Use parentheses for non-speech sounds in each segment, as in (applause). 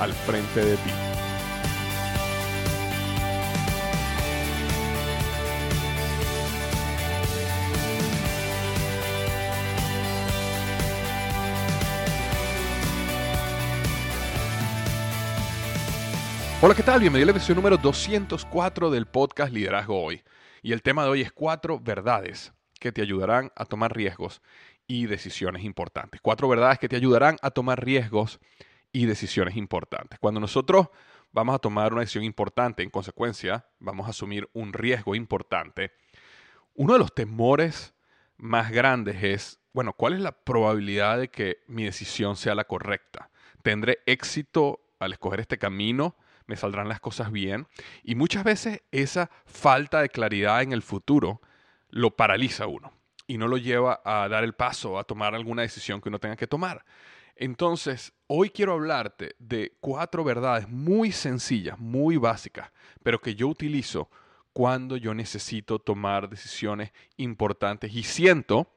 al frente de ti. Hola, ¿qué tal? Bienvenido a la versión número 204 del podcast Liderazgo Hoy. Y el tema de hoy es cuatro verdades que te ayudarán a tomar riesgos y decisiones importantes. Cuatro verdades que te ayudarán a tomar riesgos y decisiones importantes. Cuando nosotros vamos a tomar una decisión importante, en consecuencia, vamos a asumir un riesgo importante, uno de los temores más grandes es, bueno, ¿cuál es la probabilidad de que mi decisión sea la correcta? ¿Tendré éxito al escoger este camino? me saldrán las cosas bien. Y muchas veces esa falta de claridad en el futuro lo paraliza a uno y no lo lleva a dar el paso, a tomar alguna decisión que uno tenga que tomar. Entonces, hoy quiero hablarte de cuatro verdades muy sencillas, muy básicas, pero que yo utilizo cuando yo necesito tomar decisiones importantes y siento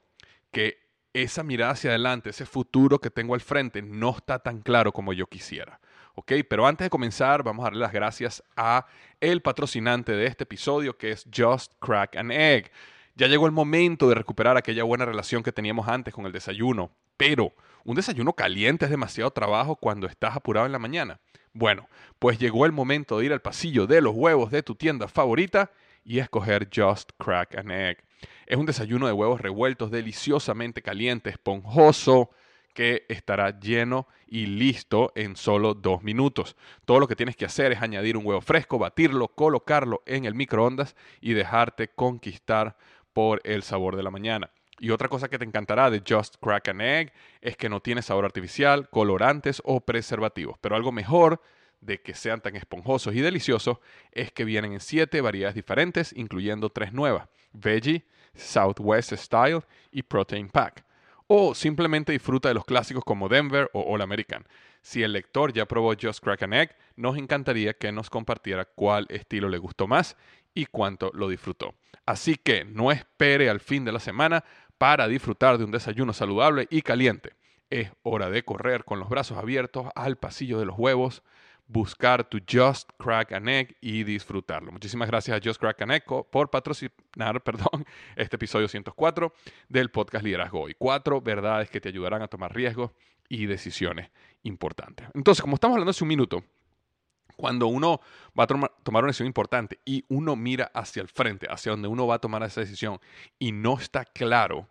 que esa mirada hacia adelante, ese futuro que tengo al frente, no está tan claro como yo quisiera. ¿ok? Pero antes de comenzar, vamos a darle las gracias a el patrocinante de este episodio, que es Just Crack an Egg. Ya llegó el momento de recuperar aquella buena relación que teníamos antes con el desayuno, pero un desayuno caliente es demasiado trabajo cuando estás apurado en la mañana. Bueno, pues llegó el momento de ir al pasillo de los huevos de tu tienda favorita y escoger Just Crack an Egg. Es un desayuno de huevos revueltos deliciosamente caliente, esponjoso, que estará lleno y listo en solo dos minutos. Todo lo que tienes que hacer es añadir un huevo fresco, batirlo, colocarlo en el microondas y dejarte conquistar por el sabor de la mañana. Y otra cosa que te encantará de Just Crack an Egg es que no tiene sabor artificial, colorantes o preservativos. Pero algo mejor de que sean tan esponjosos y deliciosos es que vienen en siete variedades diferentes, incluyendo tres nuevas: Veggie, Southwest Style y Protein Pack o simplemente disfruta de los clásicos como Denver o All American. Si el lector ya probó Just Crack an Egg, nos encantaría que nos compartiera cuál estilo le gustó más y cuánto lo disfrutó. Así que no espere al fin de la semana para disfrutar de un desayuno saludable y caliente. Es hora de correr con los brazos abiertos al pasillo de los huevos buscar tu Just Crack an Egg y disfrutarlo. Muchísimas gracias a Just Crack an Egg por patrocinar (laughs) perdón, este episodio 104 del podcast Liderazgo Hoy. Cuatro verdades que te ayudarán a tomar riesgos y decisiones importantes. Entonces, como estamos hablando hace un minuto, cuando uno va a tomar una decisión importante y uno mira hacia el frente, hacia donde uno va a tomar esa decisión y no está claro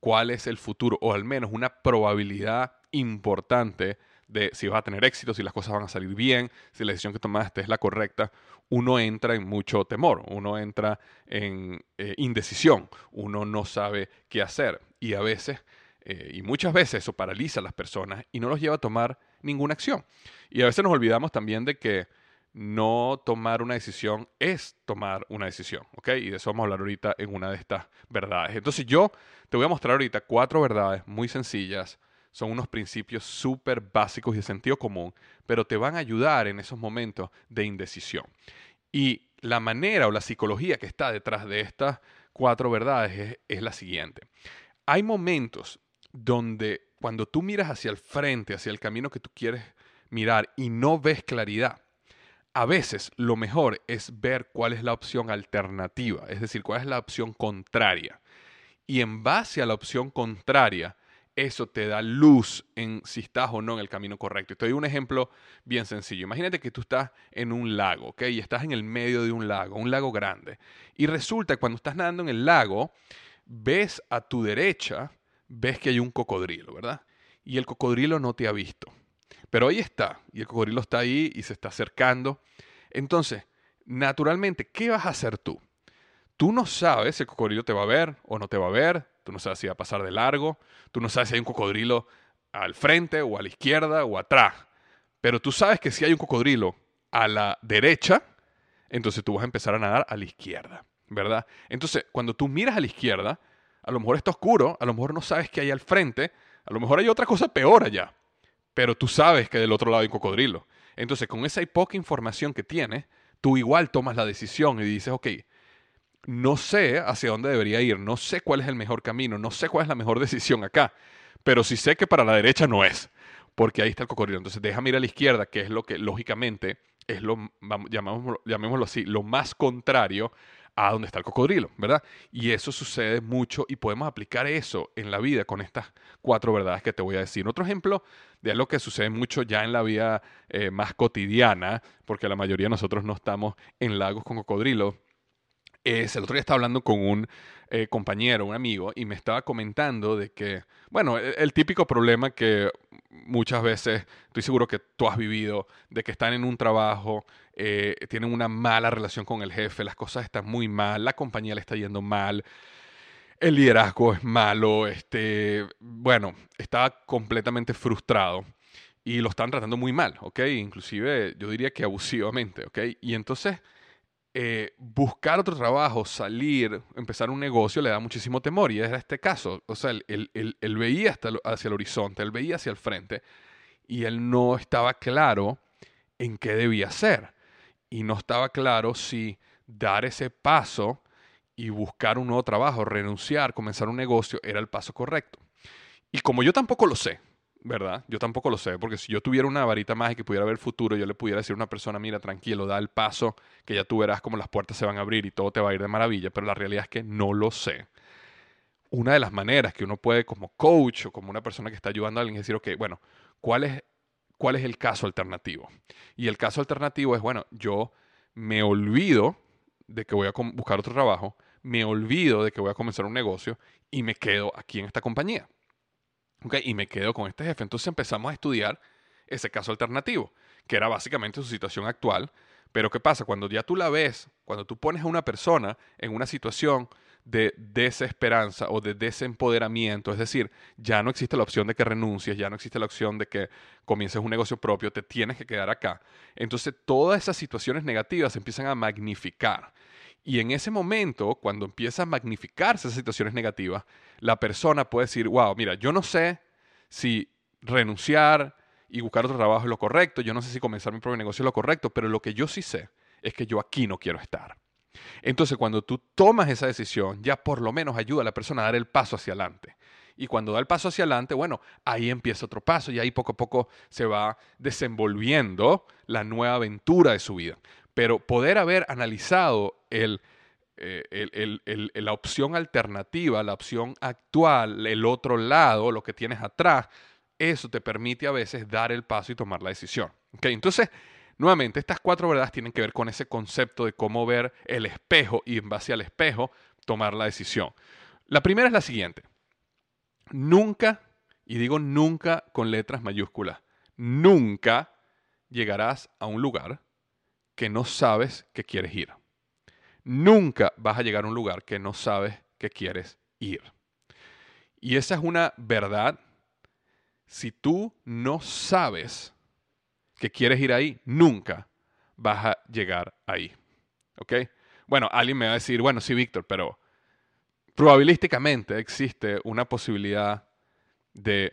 cuál es el futuro o al menos una probabilidad importante de si vas a tener éxito, si las cosas van a salir bien, si la decisión que tomaste es la correcta, uno entra en mucho temor, uno entra en eh, indecisión, uno no sabe qué hacer y a veces, eh, y muchas veces eso paraliza a las personas y no los lleva a tomar ninguna acción. Y a veces nos olvidamos también de que no tomar una decisión es tomar una decisión, ¿ok? Y de eso vamos a hablar ahorita en una de estas verdades. Entonces yo te voy a mostrar ahorita cuatro verdades muy sencillas, son unos principios súper básicos y de sentido común, pero te van a ayudar en esos momentos de indecisión. Y la manera o la psicología que está detrás de estas cuatro verdades es, es la siguiente. Hay momentos donde cuando tú miras hacia el frente, hacia el camino que tú quieres mirar y no ves claridad, a veces lo mejor es ver cuál es la opción alternativa, es decir, cuál es la opción contraria. Y en base a la opción contraria, eso te da luz en si estás o no en el camino correcto. te doy un ejemplo bien sencillo. Imagínate que tú estás en un lago, ¿ok? Y estás en el medio de un lago, un lago grande. Y resulta que cuando estás nadando en el lago, ves a tu derecha, ves que hay un cocodrilo, ¿verdad? Y el cocodrilo no te ha visto. Pero ahí está, y el cocodrilo está ahí y se está acercando. Entonces, naturalmente, ¿qué vas a hacer tú? Tú no sabes si el cocodrilo te va a ver o no te va a ver, tú no sabes si va a pasar de largo, tú no sabes si hay un cocodrilo al frente o a la izquierda o atrás, pero tú sabes que si hay un cocodrilo a la derecha, entonces tú vas a empezar a nadar a la izquierda, ¿verdad? Entonces, cuando tú miras a la izquierda, a lo mejor está oscuro, a lo mejor no sabes qué hay al frente, a lo mejor hay otra cosa peor allá pero tú sabes que del otro lado hay un cocodrilo. Entonces, con esa poca información que tienes, tú igual tomas la decisión y dices, ok, no sé hacia dónde debería ir, no sé cuál es el mejor camino, no sé cuál es la mejor (laughs) decisión acá, pero sí sé que para la derecha no es, porque ahí está el cocodrilo. Entonces, déjame ir a la izquierda, que es lo que lógicamente es lo, llamémoslo, llamémoslo así, lo más contrario a donde está el cocodrilo, ¿verdad? Y eso sucede mucho y podemos aplicar eso en la vida con estas cuatro verdades que te voy a decir. Otro ejemplo de algo que sucede mucho ya en la vida eh, más cotidiana, porque la mayoría de nosotros no estamos en lagos con cocodrilo, es, el otro día estaba hablando con un eh, compañero, un amigo, y me estaba comentando de que, bueno, el, el, típico problema que muchas veces, estoy seguro que tú has vivido, de que están en un trabajo, eh, tienen una mala relación con el jefe, las cosas están muy mal, la compañía le está yendo mal, el liderazgo es malo, este, bueno, estaba completamente frustrado y lo están tratando muy mal, ¿ok? Inclusive yo diría que abusivamente, ¿ok? Y entonces eh, buscar otro trabajo, salir, empezar un negocio le da muchísimo temor y era este caso, o sea, él, veía hasta, hacia el horizonte, él veía hacia el frente y él no estaba claro en qué debía hacer y no estaba claro si dar ese paso y buscar un nuevo trabajo, renunciar, comenzar un negocio, era el paso correcto. Y como yo tampoco lo sé, ¿verdad? Yo tampoco lo sé, porque si yo tuviera una varita mágica y pudiera ver el futuro, yo le pudiera decir a una persona, mira, tranquilo, da el paso, que ya tú verás cómo las puertas se van a abrir y todo te va a ir de maravilla, pero la realidad es que no lo sé. Una de las maneras que uno puede como coach o como una persona que está ayudando a alguien es decir, ok, bueno, ¿cuál es cuál es el caso alternativo. Y el caso alternativo es, bueno, yo me olvido de que voy a buscar otro trabajo, me olvido de que voy a comenzar un negocio y me quedo aquí en esta compañía. ¿Okay? Y me quedo con este jefe. Entonces empezamos a estudiar ese caso alternativo, que era básicamente su situación actual. Pero ¿qué pasa? Cuando ya tú la ves, cuando tú pones a una persona en una situación de desesperanza o de desempoderamiento, es decir, ya no existe la opción de que renuncies, ya no existe la opción de que comiences un negocio propio, te tienes que quedar acá. Entonces todas esas situaciones negativas se empiezan a magnificar. Y en ese momento, cuando empieza a magnificarse esas situaciones negativas, la persona puede decir, wow, mira, yo no sé si renunciar y buscar otro trabajo es lo correcto, yo no sé si comenzar mi propio negocio es lo correcto, pero lo que yo sí sé es que yo aquí no quiero estar. Entonces, cuando tú tomas esa decisión, ya por lo menos ayuda a la persona a dar el paso hacia adelante. Y cuando da el paso hacia adelante, bueno, ahí empieza otro paso y ahí poco a poco se va desenvolviendo la nueva aventura de su vida. Pero poder haber analizado el, eh, la opción alternativa, la opción actual, el otro lado, lo que tienes atrás, eso te permite a veces dar el paso y tomar la decisión. ¿Okay? Entonces, Nuevamente, estas cuatro verdades tienen que ver con ese concepto de cómo ver el espejo y en base al espejo tomar la decisión. La primera es la siguiente. Nunca, y digo nunca con letras mayúsculas, nunca llegarás a un lugar que no sabes que quieres ir. Nunca vas a llegar a un lugar que no sabes que quieres ir. Y esa es una verdad. Si tú no sabes que quieres ir ahí, nunca vas a llegar ahí. ¿Ok? Bueno, alguien me va a decir, bueno, sí, Víctor, pero probabilísticamente existe una posibilidad de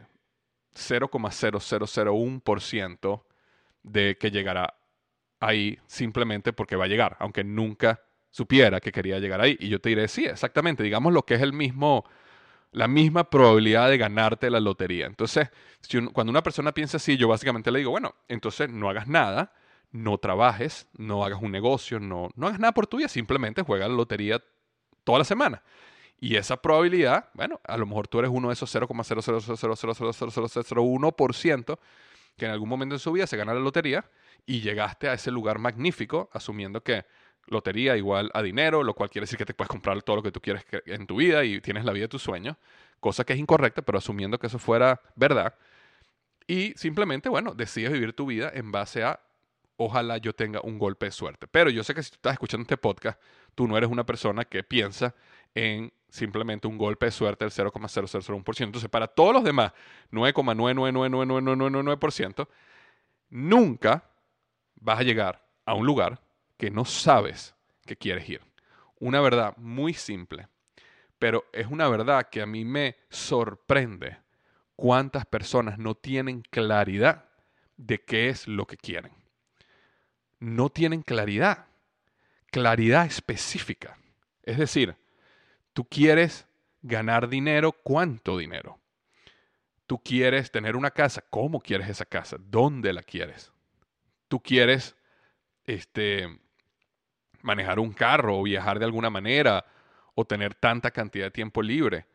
0,0001% de que llegará ahí simplemente porque va a llegar, aunque nunca supiera que quería llegar ahí. Y yo te diré, sí, exactamente, digamos lo que es el mismo, la misma probabilidad de ganarte la lotería. Entonces, cuando una persona piensa así, yo básicamente le digo, bueno, entonces no hagas nada, no trabajes, no hagas un negocio, no, no hagas nada por tu vida, simplemente juega la lotería toda la semana. Y esa probabilidad, bueno, a lo mejor tú eres uno de esos 0,0000001% que en algún momento de su vida se gana la lotería y llegaste a ese lugar magnífico asumiendo que lotería igual a dinero, lo cual quiere decir que te puedes comprar todo lo que tú quieres en tu vida y tienes la vida de tus sueños, cosa que es incorrecta, pero asumiendo que eso fuera verdad. Y simplemente, bueno, decides vivir tu vida en base a ojalá yo tenga un golpe de suerte. Pero yo sé que si tú estás escuchando este podcast, tú no eres una persona que piensa en simplemente un golpe de suerte del 0,0001%. Entonces, para todos los demás, 9,9999999%, nunca vas a llegar a un lugar que no sabes que quieres ir. Una verdad muy simple, pero es una verdad que a mí me sorprende cuántas personas no tienen claridad de qué es lo que quieren. No tienen claridad, claridad específica. Es decir, tú quieres ganar dinero, ¿cuánto dinero? Tú quieres tener una casa, ¿cómo quieres esa casa? ¿Dónde la quieres? Tú quieres este, manejar un carro o viajar de alguna manera o tener tanta cantidad de tiempo libre.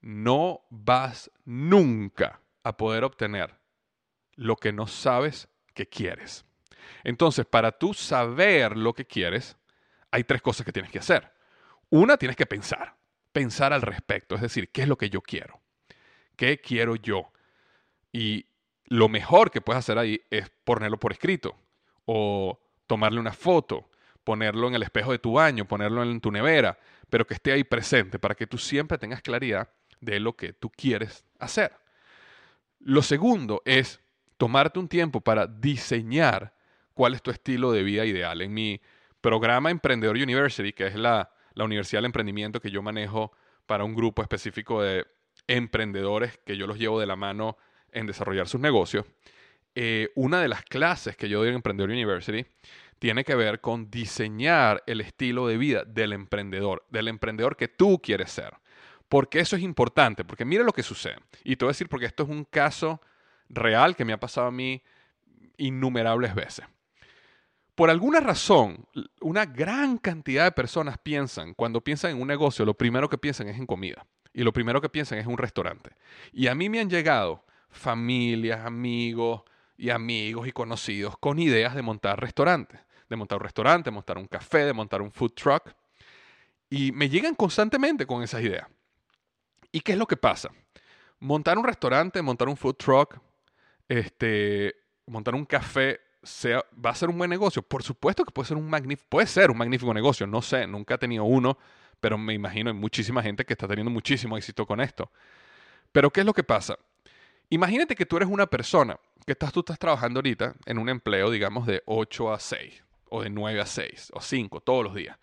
No vas nunca a poder obtener lo que no sabes que quieres. Entonces, para tú saber lo que quieres, hay tres cosas que tienes que hacer. Una, tienes que pensar, pensar al respecto, es decir, ¿qué es lo que yo quiero? ¿Qué quiero yo? Y lo mejor que puedes hacer ahí es ponerlo por escrito o tomarle una foto, ponerlo en el espejo de tu baño, ponerlo en tu nevera, pero que esté ahí presente para que tú siempre tengas claridad de lo que tú quieres hacer. Lo segundo es tomarte un tiempo para diseñar cuál es tu estilo de vida ideal. En mi programa Emprendedor University, que es la, la universidad del emprendimiento que yo manejo para un grupo específico de emprendedores que yo los llevo de la mano en desarrollar sus negocios, eh, una de las clases que yo doy en Emprendedor University tiene que ver con diseñar el estilo de vida del emprendedor, del emprendedor que tú quieres ser. Porque eso es importante, porque mira lo que sucede. Y te voy a decir porque esto es un caso real que me ha pasado a mí innumerables veces. Por alguna razón, una gran cantidad de personas piensan, cuando piensan en un negocio, lo primero que piensan es en comida. Y lo primero que piensan es en un restaurante. Y a mí me han llegado familias, amigos, y amigos y conocidos con ideas de montar restaurantes, de montar un restaurante, de montar un café, de montar un food truck. Y me llegan constantemente con esas ideas. ¿Y qué es lo que pasa? Montar un restaurante, montar un food truck, este, montar un café, sea, ¿va a ser un buen negocio? Por supuesto que puede ser un magnífico, puede ser un magnífico negocio, no sé, nunca he tenido uno, pero me imagino hay muchísima gente que está teniendo muchísimo éxito con esto. Pero ¿qué es lo que pasa? Imagínate que tú eres una persona que estás, tú estás trabajando ahorita en un empleo, digamos, de 8 a 6, o de 9 a 6, o 5, todos los días.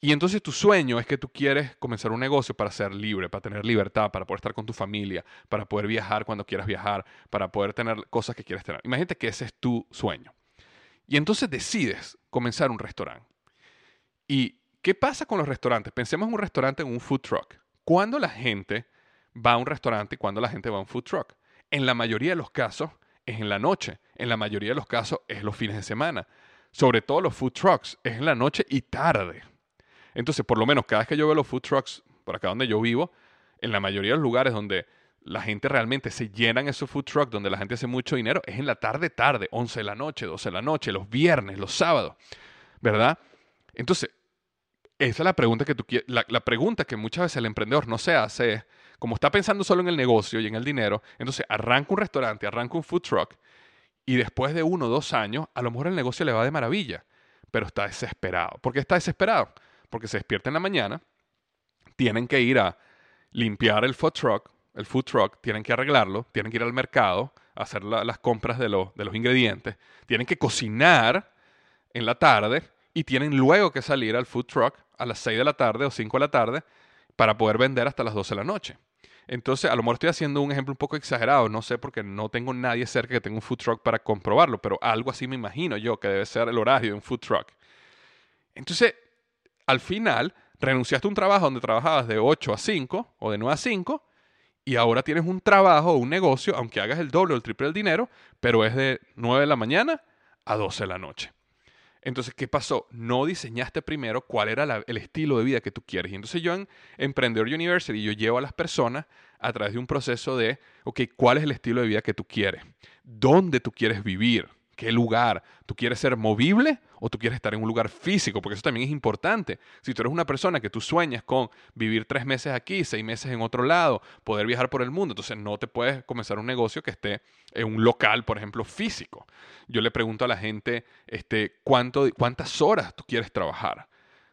Y entonces tu sueño es que tú quieres comenzar un negocio para ser libre, para tener libertad, para poder estar con tu familia, para poder viajar cuando quieras viajar, para poder tener cosas que quieres tener. Imagínate que ese es tu sueño. Y entonces decides comenzar un restaurante. ¿Y qué pasa con los restaurantes? Pensemos en un restaurante en un food truck. ¿Cuándo la gente va a un restaurante y cuándo la gente va a un food truck? En la mayoría de los casos es en la noche. En la mayoría de los casos es los fines de semana. Sobre todo los food trucks es en la noche y tarde. Entonces, por lo menos cada vez que yo veo los food trucks por acá donde yo vivo, en la mayoría de los lugares donde la gente realmente se llenan esos food trucks, donde la gente hace mucho dinero, es en la tarde, tarde, 11 de la noche, 12 de la noche, los viernes, los sábados, ¿verdad? Entonces, esa es la pregunta que tú la, la pregunta que muchas veces el emprendedor no se hace es, como está pensando solo en el negocio y en el dinero, entonces arranca un restaurante, arranca un food truck y después de uno o dos años, a lo mejor el negocio le va de maravilla, pero está desesperado. ¿Por qué está desesperado? Porque se despierta en la mañana, tienen que ir a limpiar el food truck, el food truck, tienen que arreglarlo, tienen que ir al mercado, a hacer las compras de, de los ingredientes, tienen que cocinar en la tarde y tienen luego que salir al food truck a las 6 de la tarde o 5 de la tarde para poder vender hasta las 12 de la noche. Entonces, a lo mejor estoy haciendo un ejemplo un poco exagerado, no sé, porque no tengo nadie cerca que tenga un food truck para comprobarlo, pero algo así me imagino yo que debe ser el horario de un food truck. Entonces, al final, renunciaste a un trabajo donde trabajabas de 8 a 5 o de 9 a 5 y ahora tienes un trabajo o un negocio, aunque hagas el doble o el triple del dinero, pero es de 9 de la mañana a 12 de la noche. Entonces, ¿qué pasó? No diseñaste primero cuál era el estilo de vida que tú quieres. Y entonces yo en Emprendedor University, yo llevo a las personas a través de un proceso de, ok, ¿cuál es el estilo de vida que tú quieres? ¿Dónde tú quieres vivir? ¿Qué lugar? ¿Tú quieres ser movible o tú quieres estar en un lugar físico? Porque eso también es importante. Si tú eres una persona que tú sueñas con vivir tres meses aquí, seis meses en otro lado, poder viajar por el mundo, entonces no te puedes comenzar un negocio que esté en un local, por ejemplo, físico. Yo le pregunto a la gente este, ¿cuánto, cuántas horas tú quieres trabajar.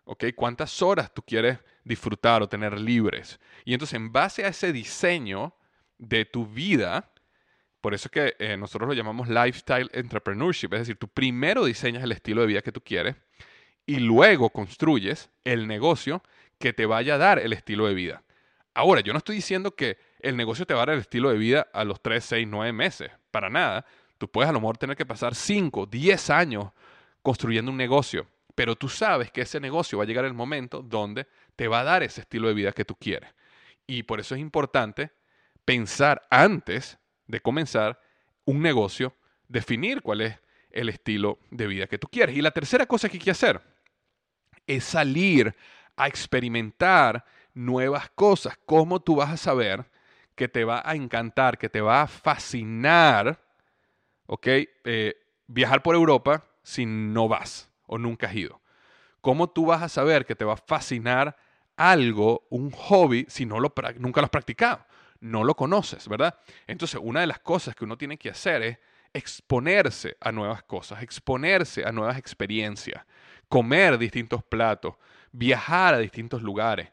¿ok? ¿Cuántas horas tú quieres disfrutar o tener libres? Y entonces, en base a ese diseño de tu vida, por eso es que eh, nosotros lo llamamos lifestyle entrepreneurship, es decir, tú primero diseñas el estilo de vida que tú quieres y luego construyes el negocio que te vaya a dar el estilo de vida. Ahora, yo no estoy diciendo que el negocio te va a dar el estilo de vida a los 3, 6, 9 meses, para nada. Tú puedes a lo mejor tener que pasar 5, 10 años construyendo un negocio, pero tú sabes que ese negocio va a llegar el momento donde te va a dar ese estilo de vida que tú quieres. Y por eso es importante pensar antes de comenzar un negocio, definir cuál es el estilo de vida que tú quieres. Y la tercera cosa que hay que hacer es salir a experimentar nuevas cosas. ¿Cómo tú vas a saber que te va a encantar, que te va a fascinar, ok? Eh, viajar por Europa si no vas o nunca has ido. ¿Cómo tú vas a saber que te va a fascinar algo, un hobby, si no lo, nunca lo has practicado? No lo conoces, ¿verdad? Entonces, una de las cosas que uno tiene que hacer es exponerse a nuevas cosas, exponerse a nuevas experiencias, comer distintos platos, viajar a distintos lugares,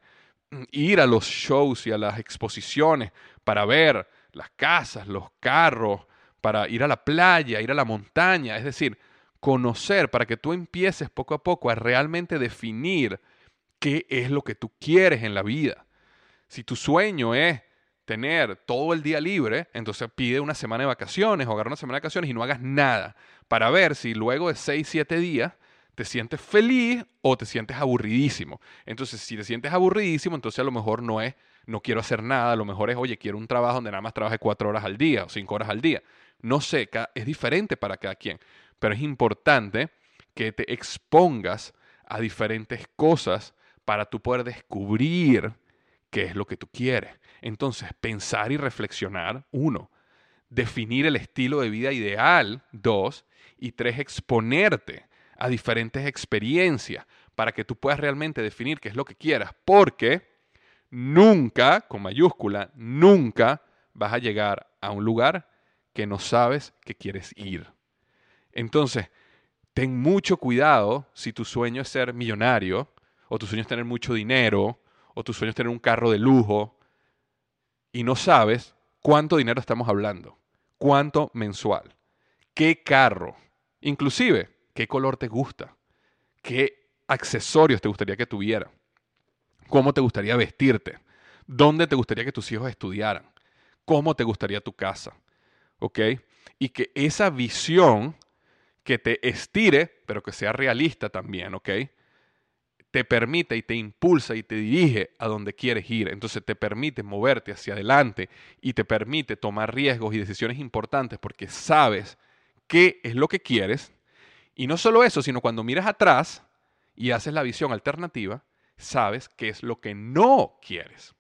mm, ir a los shows y a las exposiciones para ver las casas, los carros, para ir a la playa, ir a la montaña, es decir, conocer para que tú empieces poco a poco a realmente definir qué es lo que tú quieres en la vida. Si tu sueño es tener todo el día libre, entonces pide una semana de vacaciones o agarra una semana de vacaciones y no hagas nada para ver si luego de 6, 7 días te sientes feliz o te sientes aburridísimo. Entonces, si te sientes aburridísimo, entonces a lo mejor no es, no quiero hacer nada, a lo mejor es, oye, quiero un trabajo donde nada más trabaje 4 horas al día o 5 horas al día. No sé, es diferente para cada quien, pero es importante que te expongas a diferentes cosas para tú poder descubrir qué es lo que tú quieres. Entonces, pensar y reflexionar, uno, definir el estilo de vida ideal, dos, y tres, exponerte a diferentes experiencias para que tú puedas realmente definir qué es lo que quieras, porque nunca, con mayúscula, nunca vas a llegar a un lugar que no sabes que quieres ir. Entonces, ten mucho cuidado si tu sueño es ser millonario, o tu sueño es tener mucho dinero, o tu sueño es tener un carro de lujo, y no sabes cuánto dinero estamos hablando, cuánto mensual, qué carro, inclusive qué color te gusta, qué accesorios te gustaría que tuviera, cómo te gustaría vestirte, dónde te gustaría que tus hijos estudiaran, cómo te gustaría tu casa, ¿ok? Y que esa visión que te estire, pero que sea realista también, ¿ok? Te permite y te impulsa y te dirige a donde quieres ir. Entonces te permite moverte hacia adelante y te permite tomar riesgos y decisiones importantes porque sabes qué es lo que quieres. Y no solo eso, sino cuando miras atrás y haces la visión alternativa, sabes qué es lo que no quieres.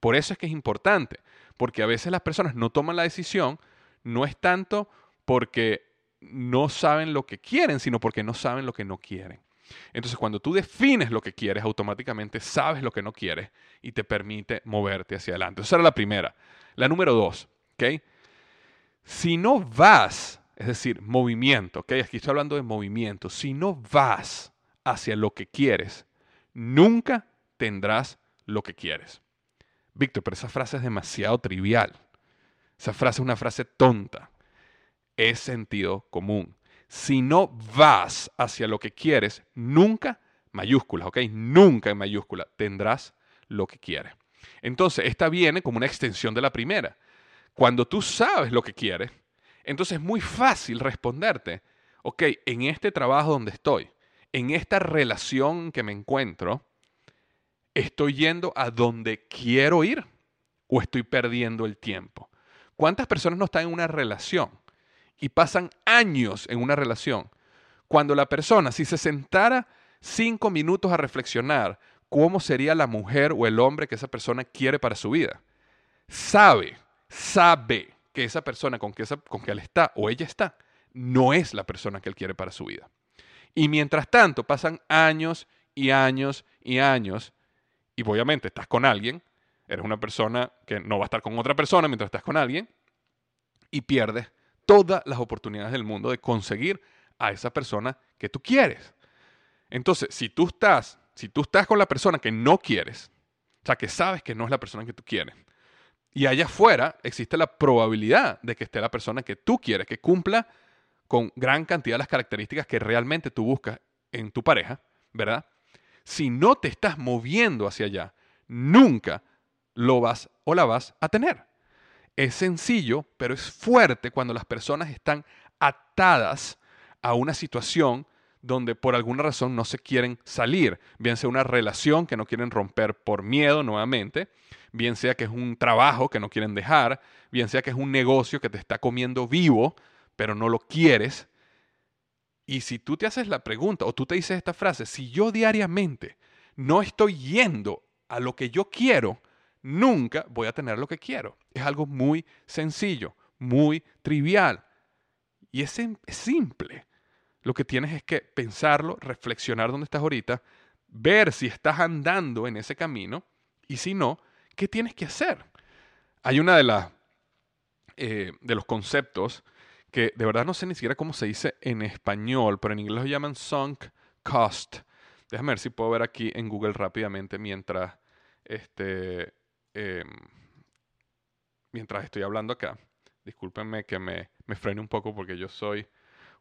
Por eso es que es importante, porque a veces las personas no toman la decisión, no es tanto porque no saben lo que quieren, sino porque no saben lo que no quieren. Entonces, cuando tú defines lo que quieres, automáticamente sabes lo que no quieres y te permite moverte hacia adelante. Esa era la primera. La número dos, ¿ok? Si no vas, es decir, movimiento, ¿ok? Aquí estoy hablando de movimiento. Si no vas hacia lo que quieres, nunca tendrás lo que quieres. Víctor, pero esa frase es demasiado trivial. Esa frase es una frase tonta. Es sentido común. Si no vas hacia lo que quieres, nunca, mayúsculas, ¿ok? Nunca en mayúscula tendrás lo que quieres. Entonces, esta viene como una extensión de la primera. Cuando tú sabes lo que quieres, entonces es muy fácil responderte, ok, en este trabajo donde estoy, en esta relación que me encuentro, ¿estoy yendo a donde quiero ir o estoy perdiendo el tiempo? ¿Cuántas personas no están en una relación y pasan años en una relación cuando la persona, si se sentara cinco minutos a reflexionar cómo sería la mujer o el hombre que esa persona quiere para su vida, sabe, sabe que esa persona con que, con que él está o ella está no es la persona que él quiere para su vida. Y mientras tanto pasan años y años y años y obviamente estás con alguien, eres una persona que no va a estar con otra persona mientras estás con alguien y pierdes todas las oportunidades del mundo de conseguir a esa persona que tú quieres. Entonces, si tú estás, si tú estás con la persona que no quieres, o sea, que sabes que no es la persona que tú quieres, y allá afuera existe la probabilidad de que esté la persona que tú quieres, que cumpla con gran cantidad de las características que realmente tú buscas en tu pareja, ¿verdad? Si no te estás moviendo hacia allá, nunca lo vas o la vas a tener. Es sencillo, pero es fuerte cuando las personas están atadas a una situación donde por alguna razón no se quieren salir, bien sea una relación que no quieren romper por miedo nuevamente, bien sea que es un trabajo que no quieren dejar, bien sea que es un negocio que te está comiendo vivo, pero no lo quieres, y si tú te haces la pregunta o tú te dices esta frase, si yo diariamente no estoy yendo a lo que yo quiero, nunca voy a tener lo que quiero. Es algo muy sencillo, muy trivial. Y es, simple. Lo que tienes es que pensarlo, reflexionar dónde estás ahorita, ver si estás andando en ese camino y si no, ¿qué tienes que hacer? Hay una de las eh, de los conceptos que de verdad no sé ni siquiera cómo se dice en español, pero en inglés lo llaman sunk cost. Déjame ver si puedo ver aquí en Google rápidamente mientras, este, em, mientras estoy hablando acá. Discúlpenme que me, me frene un poco porque yo soy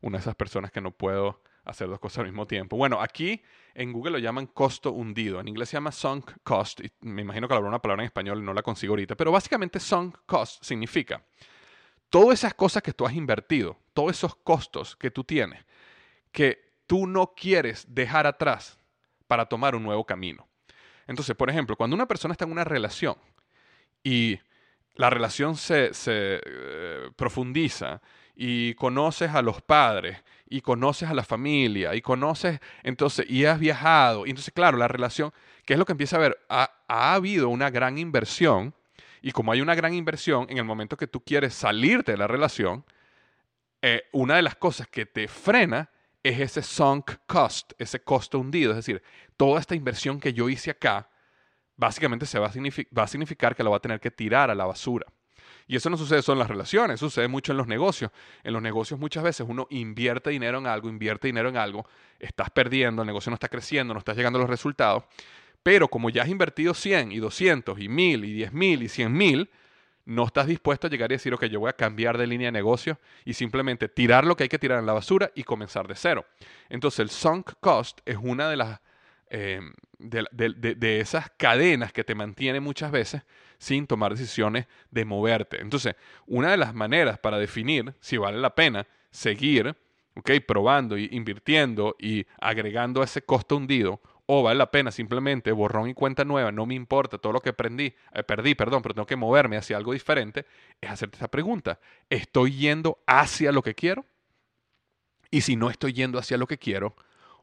una de esas personas que no puedo hacer dos cosas al mismo tiempo. Bueno, aquí en Google lo llaman costo hundido. En inglés se llama sunk cost. Me imagino que habrá una palabra en español no la consigo ahorita. Pero básicamente sunk cost significa todas esas cosas que tú has invertido, todos esos costos que tú tienes, que tú no quieres dejar atrás para tomar un nuevo camino. Entonces, por ejemplo, cuando una persona está en una relación y la relación se, eh, profundiza y conoces a los padres y conoces a la familia y conoces, entonces, y has viajado, y entonces, claro, la relación, ¿qué es lo que empieza a ver? ha habido una gran inversión y como hay una gran inversión, en el momento que tú quieres salirte de la relación, eh, una de las cosas que te frena es ese sunk cost, ese costo hundido. Es decir, toda esta inversión que yo hice acá, básicamente se va a, va a significar que la va a tener que tirar a la basura. Y eso no sucede solo en las relaciones, sucede mucho en los negocios. En los negocios muchas veces uno invierte dinero en algo, invierte dinero en algo, estás perdiendo, el negocio no está creciendo, no estás llegando a los resultados. Pero como ya has invertido 100 y 200 y 1000 y 10.000 y 100.000, no estás dispuesto a llegar y decir, ok, yo voy a cambiar de línea de negocio y simplemente tirar lo que hay que tirar en la basura y comenzar de cero. Entonces el sunk cost es una de las eh, de, esas cadenas que te mantiene muchas veces sin tomar decisiones de moverte. Entonces, una de las maneras para definir si vale la pena seguir, ok, probando y invirtiendo y agregando ese costo hundido o vale la pena simplemente borrón y cuenta nueva, no me importa todo lo que aprendí, eh, perdí, perdón, pero tengo que moverme hacia algo diferente, es hacerte esta pregunta. ¿Estoy yendo hacia lo que quiero? Y si no estoy yendo hacia lo que quiero,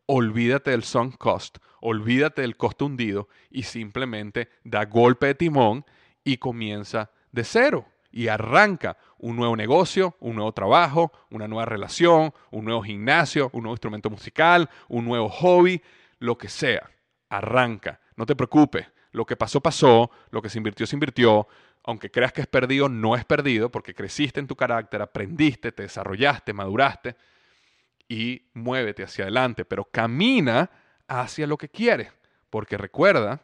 olvídate del sunk cost, olvídate del costo hundido y simplemente da golpe de timón y comienza de cero y arranca un nuevo negocio, un nuevo trabajo, una nueva relación, un nuevo gimnasio, un nuevo instrumento musical, un nuevo hobby, lo que sea. Arranca, no te preocupes. Lo que pasó, pasó, lo que se invirtió, se invirtió. Aunque creas que es perdido, no es perdido porque creciste en tu carácter, aprendiste, te desarrollaste, maduraste y muévete hacia adelante, pero camina hacia lo que quieres. Porque recuerda,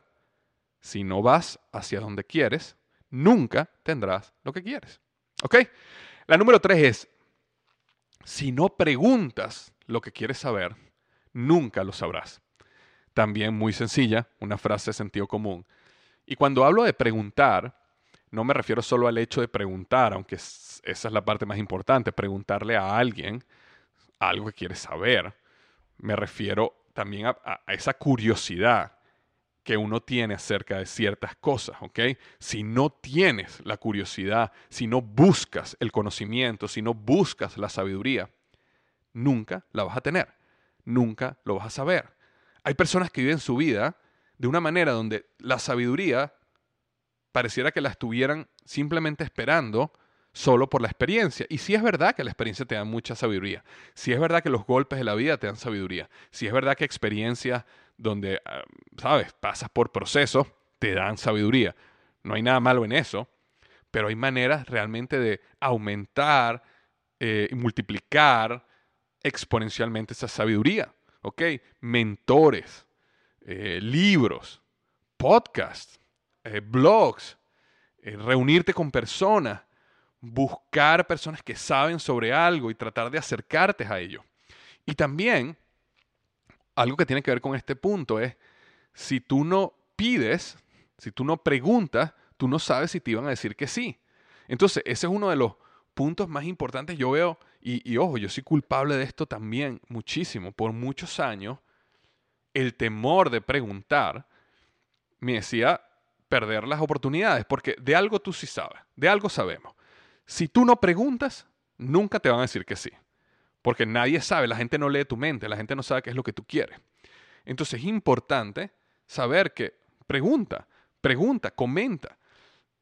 si no vas hacia donde quieres, nunca tendrás lo que quieres. ¿Ok? La número tres es, si no preguntas lo que quieres saber, nunca lo sabrás. También muy sencilla, una frase de sentido común. Y cuando hablo de preguntar, no me refiero solo al hecho de preguntar, aunque esa es la parte más importante, preguntarle a alguien algo que quieres saber. Me refiero también a, a esa curiosidad que uno tiene acerca de ciertas cosas, ¿ok? Si no tienes la curiosidad, si no buscas el conocimiento, si no buscas la sabiduría, nunca la vas a tener, nunca lo vas a saber. Hay personas que viven su vida de una manera donde la sabiduría pareciera que la estuvieran simplemente esperando solo por la experiencia. Y si es verdad que la experiencia te da mucha sabiduría, si es verdad que los golpes de la vida te dan sabiduría, si es verdad que experiencias donde, ah, sabes, pasas por procesos, te dan sabiduría. No hay nada malo en eso, pero hay maneras realmente de aumentar eh, y multiplicar exponencialmente esa sabiduría. ¿Ok? Mentores, eh, libros, podcasts, eh, blogs, reunirte con personas, buscar personas que saben sobre algo y tratar de acercarte a ello. Y también algo que tiene que ver con este punto es, si tú no pides, si tú no preguntas, tú no sabes si te iban a decir que sí. Entonces, ese es uno de los puntos más importantes. Yo veo, y, ojo, yo soy culpable de esto también muchísimo. Por muchos años, el temor de preguntar me decía perder las oportunidades, porque de algo tú sí sabes, de algo sabemos. Si tú no preguntas, nunca te van a decir que sí. Porque nadie sabe, la gente no lee tu mente, la gente no sabe qué es lo que tú quieres. Entonces es importante saber que pregunta, pregunta, comenta.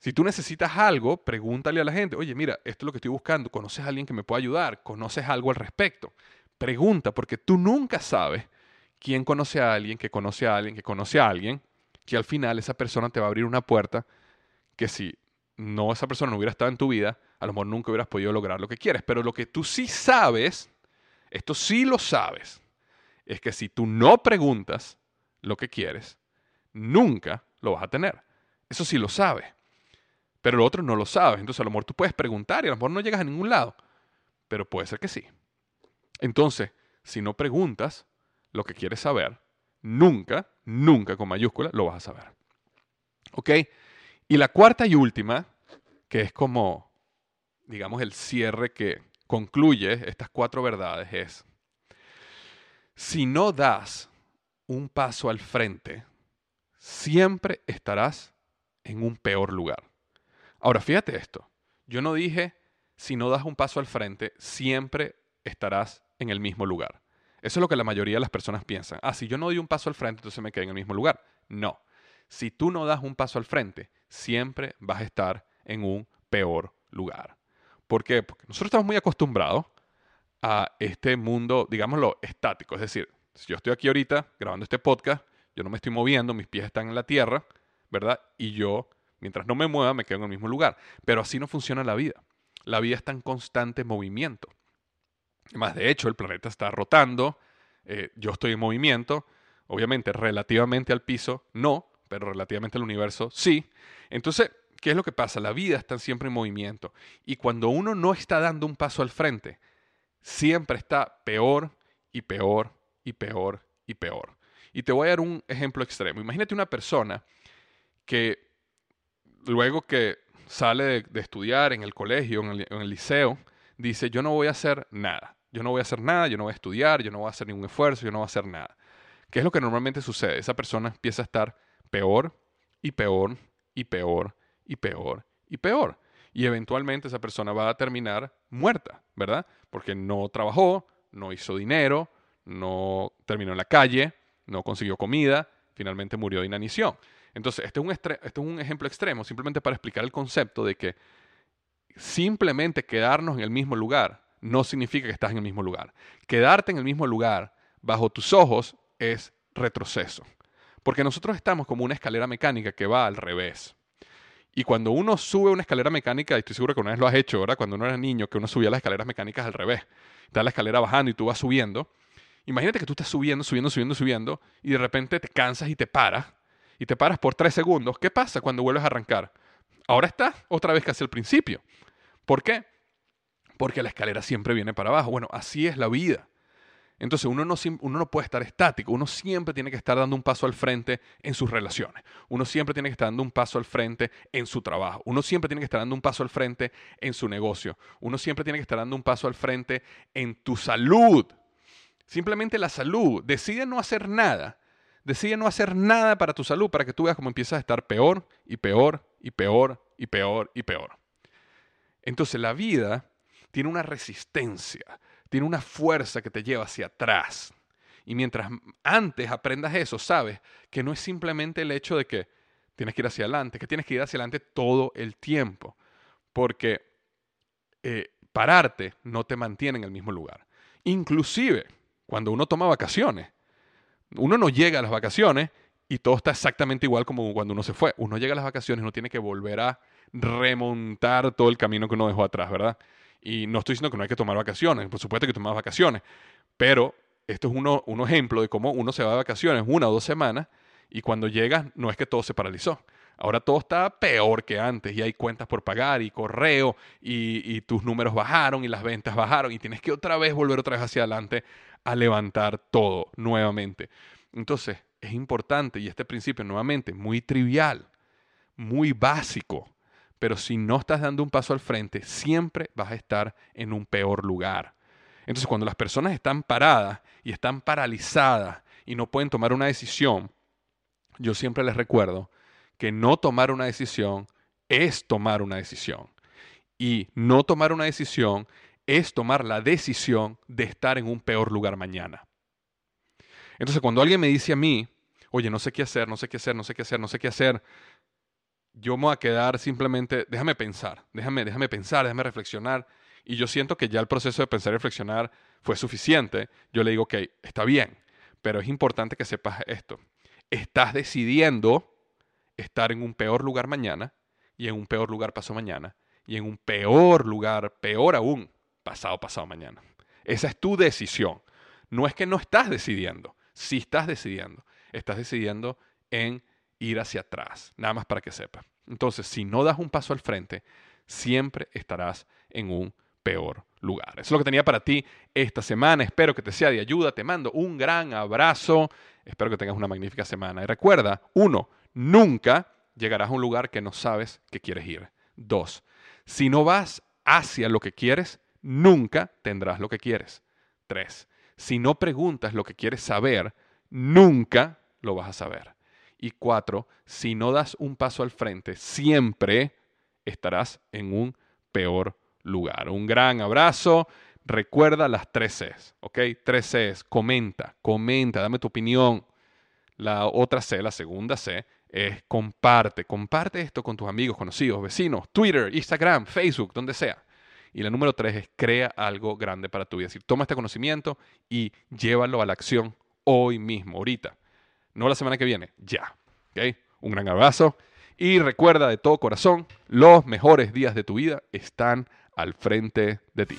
Si tú necesitas algo, pregúntale a la gente, oye, mira, esto es lo que estoy buscando, ¿conoces a alguien que me pueda ayudar? ¿Conoces algo al respecto? Pregunta, porque tú nunca sabes quién conoce a alguien, que conoce a alguien, que conoce a alguien, que al final esa persona te va a abrir una puerta que si no esa persona no hubiera estado en tu vida, a lo mejor nunca hubieras podido lograr lo que quieres. Pero lo que tú sí sabes, esto sí lo sabes, es que si tú no preguntas lo que quieres, nunca lo vas a tener. Eso sí lo sabes. Pero lo otro no lo sabes. Entonces a lo mejor tú puedes preguntar y a lo mejor no llegas a ningún lado. Pero puede ser que sí. Entonces, si no preguntas lo que quieres saber, nunca, nunca con mayúscula, lo vas a saber. ¿Ok? Y la cuarta y última, que es como digamos, el cierre que concluye estas cuatro verdades es, si no das un paso al frente, siempre estarás en un peor lugar. Ahora, fíjate esto, yo no dije, si no das un paso al frente, siempre estarás en el mismo lugar. Eso es lo que la mayoría de las personas piensan. Ah, si yo no doy un paso al frente, entonces me quedo en el mismo lugar. No. Si tú no das un paso al frente, siempre vas a estar en un peor lugar. ¿Por qué? Porque nosotros estamos muy acostumbrados a este mundo, digámoslo, estático. Es decir, si yo estoy aquí ahorita grabando este podcast, yo no me estoy moviendo, mis pies están en la tierra, ¿verdad? Y yo, mientras no me mueva, me quedo en el mismo lugar. Pero así no funciona la vida. La vida está en constante movimiento. Más de hecho, el planeta está rotando, eh, yo estoy en movimiento, obviamente relativamente al piso, no, pero relativamente al universo, sí. Entonces, ¿Qué es lo que pasa? La vida está siempre en movimiento. Y cuando uno no está dando un paso al frente, siempre está peor y peor y peor y peor. Y te voy a dar un ejemplo extremo. Imagínate una persona que luego que sale de, estudiar en el colegio, en el, en el liceo, dice, yo no voy a hacer nada. Yo no voy a hacer nada, yo no voy a estudiar, yo no voy a hacer ningún esfuerzo, yo no voy a hacer nada. ¿Qué es lo que normalmente sucede? Esa persona empieza a estar peor y peor y peor y peor y peor. Y eventualmente esa persona va a terminar muerta, ¿verdad? Porque no trabajó, no hizo dinero, no terminó en la calle, no consiguió comida, finalmente murió de inanición. Entonces, este es un, este es un ejemplo extremo, simplemente para explicar el concepto de que simplemente quedarnos en el mismo lugar no significa que estás en el mismo lugar. Quedarte en el mismo lugar bajo tus ojos es retroceso. Porque nosotros estamos como una escalera mecánica que va al revés. Y cuando uno sube una escalera mecánica, y estoy seguro que una vez lo has hecho, ¿verdad? Cuando uno era niño, que uno subía las escaleras mecánicas al revés. Está la escalera bajando y tú vas subiendo. Imagínate que tú estás subiendo, subiendo, subiendo, subiendo, y de repente te cansas y te paras. Y te paras por tres segundos. ¿Qué pasa cuando vuelves a arrancar? Ahora estás otra vez casi al principio. ¿Por qué? Porque la escalera siempre viene para abajo. Bueno, así es la vida. Entonces uno no, uno no puede estar estático, uno siempre tiene que estar dando un paso al frente en sus relaciones, uno siempre tiene que estar dando un paso al frente en su trabajo, uno siempre tiene que estar dando un paso al frente en su negocio, uno siempre tiene que estar dando un paso al frente en tu salud. Simplemente la salud, decide no hacer nada, decide no hacer nada para tu salud para que tú veas cómo empiezas a estar peor y peor y peor y peor y peor. Entonces la vida tiene una resistencia tiene una fuerza que te lleva hacia atrás. Y mientras antes aprendas eso, sabes que no es simplemente el hecho de que tienes que ir hacia adelante, que tienes que ir hacia adelante todo el tiempo. Porque eh, pararte no te mantiene en el mismo lugar. Inclusive cuando uno toma vacaciones, uno no llega a las vacaciones y todo está exactamente igual como cuando uno se fue. Uno llega a las vacaciones y uno tiene que volver a remontar todo el camino que uno dejó atrás, ¿verdad? Y no estoy diciendo que no hay que tomar vacaciones, por supuesto que tomar vacaciones, pero esto es uno, un ejemplo de cómo uno se va de vacaciones una o dos semanas y cuando llegas no es que todo se paralizó. Ahora todo está peor que antes y hay cuentas por pagar y correo y, y, tus números bajaron y las ventas bajaron y tienes que otra vez volver otra vez hacia adelante a levantar todo nuevamente. Entonces es importante y este principio nuevamente muy trivial, muy básico, pero si no estás dando un paso al frente, siempre vas a estar en un peor lugar. Entonces, cuando las personas están paradas y están paralizadas y no pueden tomar una decisión, yo siempre les recuerdo que no tomar una decisión es tomar una decisión. Y no tomar una decisión es tomar la decisión de estar en un peor lugar mañana. Entonces, cuando alguien me dice a mí, oye, no sé qué hacer, no sé qué hacer, no sé qué hacer, no sé qué hacer, yo me voy a quedar simplemente, déjame pensar, déjame, déjame pensar, déjame reflexionar. Y yo siento que ya el proceso de pensar y reflexionar fue suficiente. Yo le digo, ok, está bien, pero es importante que sepas esto. Estás decidiendo estar en un peor lugar mañana y en un peor lugar pasado mañana y en un peor lugar, peor aún, pasado pasado mañana. Esa es tu decisión. No es que no estás decidiendo, sí estás decidiendo. Estás decidiendo en ir hacia atrás, nada más para que sepa. Entonces, si no das un paso al frente, siempre estarás en un peor lugar. Eso es lo que tenía para ti esta semana. Espero que te sea de ayuda. Te mando un gran abrazo. Espero que tengas una magnífica semana. Y recuerda, uno, nunca llegarás a un lugar que no sabes que quieres ir. Dos, si no vas hacia lo que quieres, nunca tendrás lo que quieres. Tres, si no preguntas lo que quieres saber, nunca lo vas a saber. Y cuatro, si no das un paso al frente, siempre estarás en un peor lugar. Un gran abrazo. Recuerda las tres Cs, ¿ok? Tres Cs. Comenta, comenta, dame tu opinión. La otra C, la segunda C, es comparte. Comparte esto con tus amigos, conocidos, vecinos, Twitter, Instagram, Facebook, donde sea. Y la número tres es crea algo grande para tu vida. Es decir, toma este conocimiento y llévalo a la acción hoy mismo, ahorita no la semana que viene, ya. Un gran abrazo y recuerda de todo corazón, los mejores días de tu vida están al frente de ti.